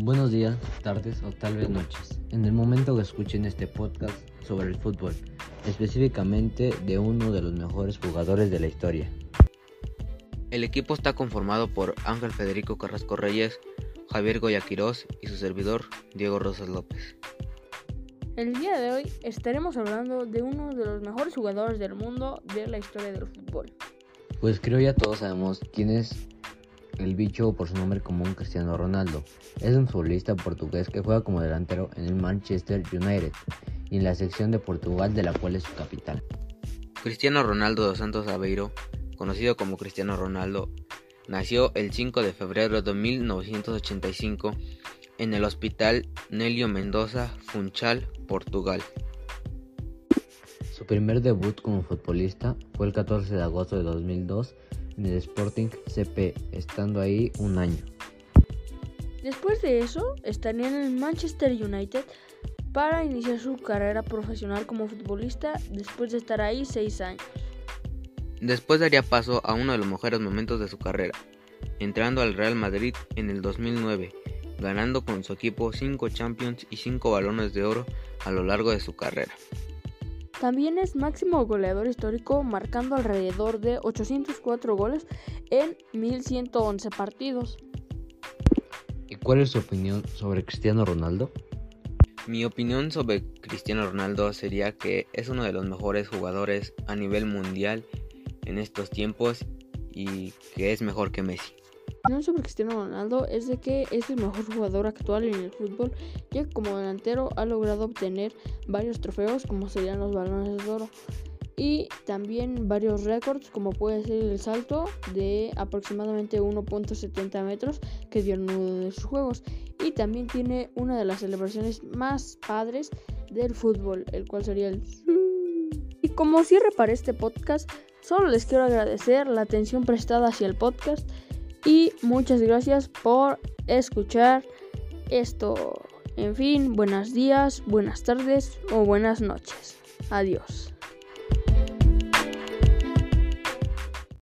Buenos días, tardes o tal vez noches. En el momento que escuchen este podcast sobre el fútbol, específicamente de uno de los mejores jugadores de la historia. El equipo está conformado por Ángel Federico Carrasco Reyes, Javier Goya Quirós y su servidor Diego Rosas López. El día de hoy estaremos hablando de uno de los mejores jugadores del mundo de la historia del fútbol. Pues creo ya todos sabemos quién es el bicho por su nombre común Cristiano Ronaldo. Es un futbolista portugués que juega como delantero en el Manchester United y en la sección de Portugal de la cual es su capital. Cristiano Ronaldo dos Santos Aveiro, conocido como Cristiano Ronaldo, nació el 5 de febrero de 1985 en el Hospital Nelio Mendoza, Funchal, Portugal. Su primer debut como futbolista fue el 14 de agosto de 2002 en el Sporting CP, estando ahí un año. Después de eso, estaría en el Manchester United para iniciar su carrera profesional como futbolista después de estar ahí seis años. Después daría paso a uno de los mejores momentos de su carrera, entrando al Real Madrid en el 2009, ganando con su equipo 5 Champions y 5 balones de oro a lo largo de su carrera. También es máximo goleador histórico, marcando alrededor de 804 goles en 1111 partidos. ¿Y cuál es su opinión sobre Cristiano Ronaldo? Mi opinión sobre Cristiano Ronaldo sería que es uno de los mejores jugadores a nivel mundial en estos tiempos y que es mejor que Messi. Mi opinión sobre Cristiano Ronaldo es de que es el mejor jugador actual en el fútbol, ya que como delantero ha logrado obtener varios trofeos como serían los balones de oro y también varios récords como puede ser el salto de aproximadamente 1.70 metros que dio en uno de sus juegos. Y también tiene una de las celebraciones más padres del fútbol, el cual sería el... Y como cierre para este podcast, solo les quiero agradecer la atención prestada hacia el podcast y muchas gracias por escuchar esto. En fin, buenos días, buenas tardes o buenas noches. Adiós.